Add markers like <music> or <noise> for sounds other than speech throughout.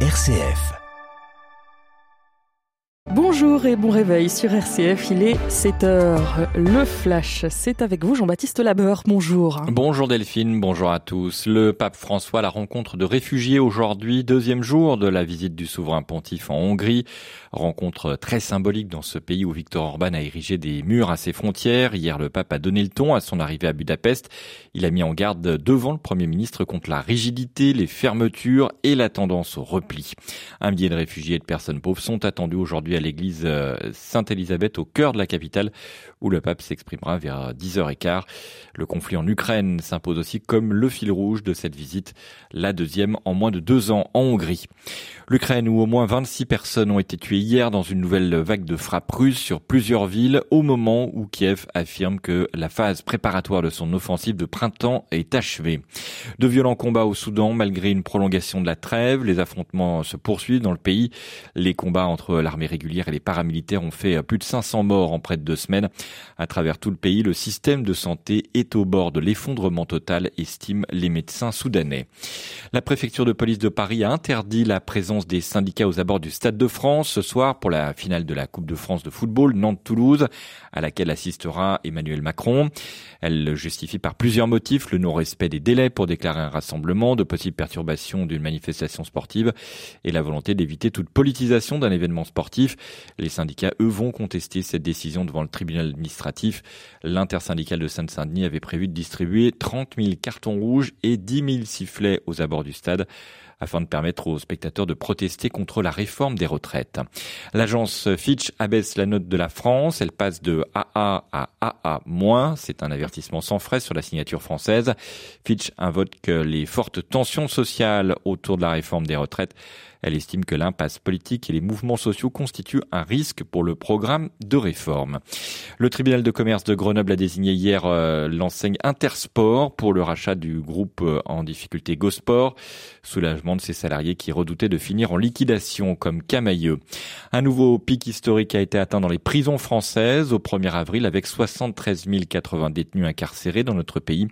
RCF. Bonjour et bon réveil sur RCF, il est 7h. Le flash, c'est avec vous Jean-Baptiste Labeur, bonjour. Bonjour Delphine, bonjour à tous. Le pape François, la rencontre de réfugiés aujourd'hui, deuxième jour de la visite du souverain pontife en Hongrie. Rencontre très symbolique dans ce pays où Viktor Orban a érigé des murs à ses frontières. Hier, le pape a donné le ton à son arrivée à Budapest. Il a mis en garde devant le Premier ministre contre la rigidité, les fermetures et la tendance au repli. Un millier de réfugiés et de personnes pauvres sont attendus aujourd'hui à l'église euh, Sainte-Élisabeth au cœur de la capitale où le pape s'exprimera vers 10h15. Le conflit en Ukraine s'impose aussi comme le fil rouge de cette visite, la deuxième en moins de deux ans en Hongrie. L'Ukraine où au moins 26 personnes ont été tuées hier dans une nouvelle vague de frappes russes sur plusieurs villes au moment où Kiev affirme que la phase préparatoire de son offensive de printemps est achevée. De violents combats au Soudan malgré une prolongation de la trêve, les affrontements se poursuivent dans le pays. Les combats entre l'armée régulière les paramilitaires ont fait plus de 500 morts en près de deux semaines. À travers tout le pays, le système de santé est au bord de l'effondrement total, estiment les médecins soudanais. La préfecture de police de Paris a interdit la présence des syndicats aux abords du Stade de France ce soir pour la finale de la Coupe de France de football Nantes-Toulouse, à laquelle assistera Emmanuel Macron. Elle justifie par plusieurs motifs le non-respect des délais pour déclarer un rassemblement, de possibles perturbations d'une manifestation sportive et la volonté d'éviter toute politisation d'un événement sportif. Les syndicats, eux, vont contester cette décision devant le tribunal administratif. L'intersyndicale de Seine-Saint-Denis avait prévu de distribuer 30 000 cartons rouges et 10 000 sifflets aux abords du stade afin de permettre aux spectateurs de protester contre la réforme des retraites. L'agence Fitch abaisse la note de la France. Elle passe de AA à AA-. C'est un avertissement sans frais sur la signature française. Fitch invoque les fortes tensions sociales autour de la réforme des retraites. Elle estime que l'impasse politique et les mouvements sociaux constituent un risque pour le programme de réforme. Le tribunal de commerce de Grenoble a désigné hier euh, l'enseigne Intersport pour le rachat du groupe euh, en difficulté Gosport. Soulagement de ses salariés qui redoutaient de finir en liquidation comme Camailleux. Un nouveau pic historique a été atteint dans les prisons françaises au 1er avril avec 73 080 détenus incarcérés dans notre pays,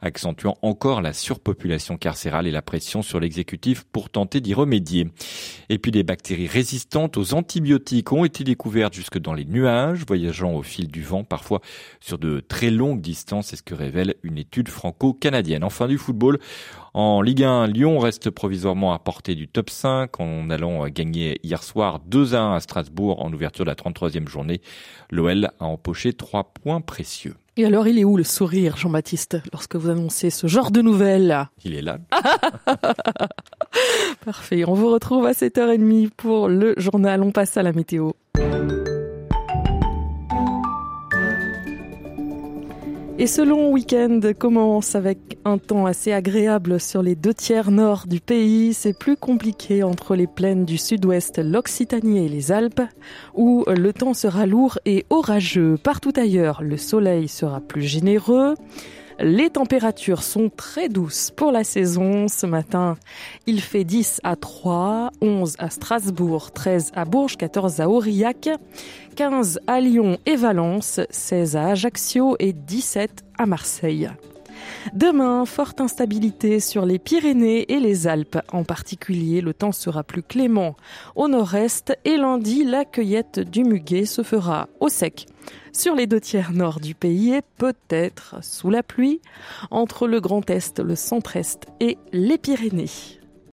accentuant encore la surpopulation carcérale et la pression sur l'exécutif pour tenter d'y remédier. Et puis des bactéries résistantes aux antibiotiques ont été découvertes jusque dans les nuages, voyageant au fil du vent, parfois sur de très longues distances, c'est ce que révèle une étude franco-canadienne. Enfin du football, en Ligue 1, Lyon reste provisoirement à portée du top 5 en allant gagner hier soir 2-1 à Strasbourg en ouverture de la 33e journée. L'OL a empoché trois points précieux. Et alors, il est où le sourire, Jean-Baptiste, lorsque vous annoncez ce genre de nouvelles? Il est là. <laughs> Parfait. On vous retrouve à 7h30 pour le journal. On passe à la météo. Et ce long week-end commence avec un temps assez agréable sur les deux tiers nord du pays. C'est plus compliqué entre les plaines du sud-ouest, l'Occitanie et les Alpes, où le temps sera lourd et orageux. Partout ailleurs, le soleil sera plus généreux. Les températures sont très douces pour la saison. Ce matin, il fait 10 à 3, 11 à Strasbourg, 13 à Bourges, 14 à Aurillac, 15 à Lyon et Valence, 16 à Ajaccio et 17 à Marseille. Demain, forte instabilité sur les Pyrénées et les Alpes. En particulier, le temps sera plus clément au nord-est et lundi, la cueillette du muguet se fera au sec sur les deux tiers nord du pays et peut-être sous la pluie entre le Grand Est, le Centre-Est et les Pyrénées.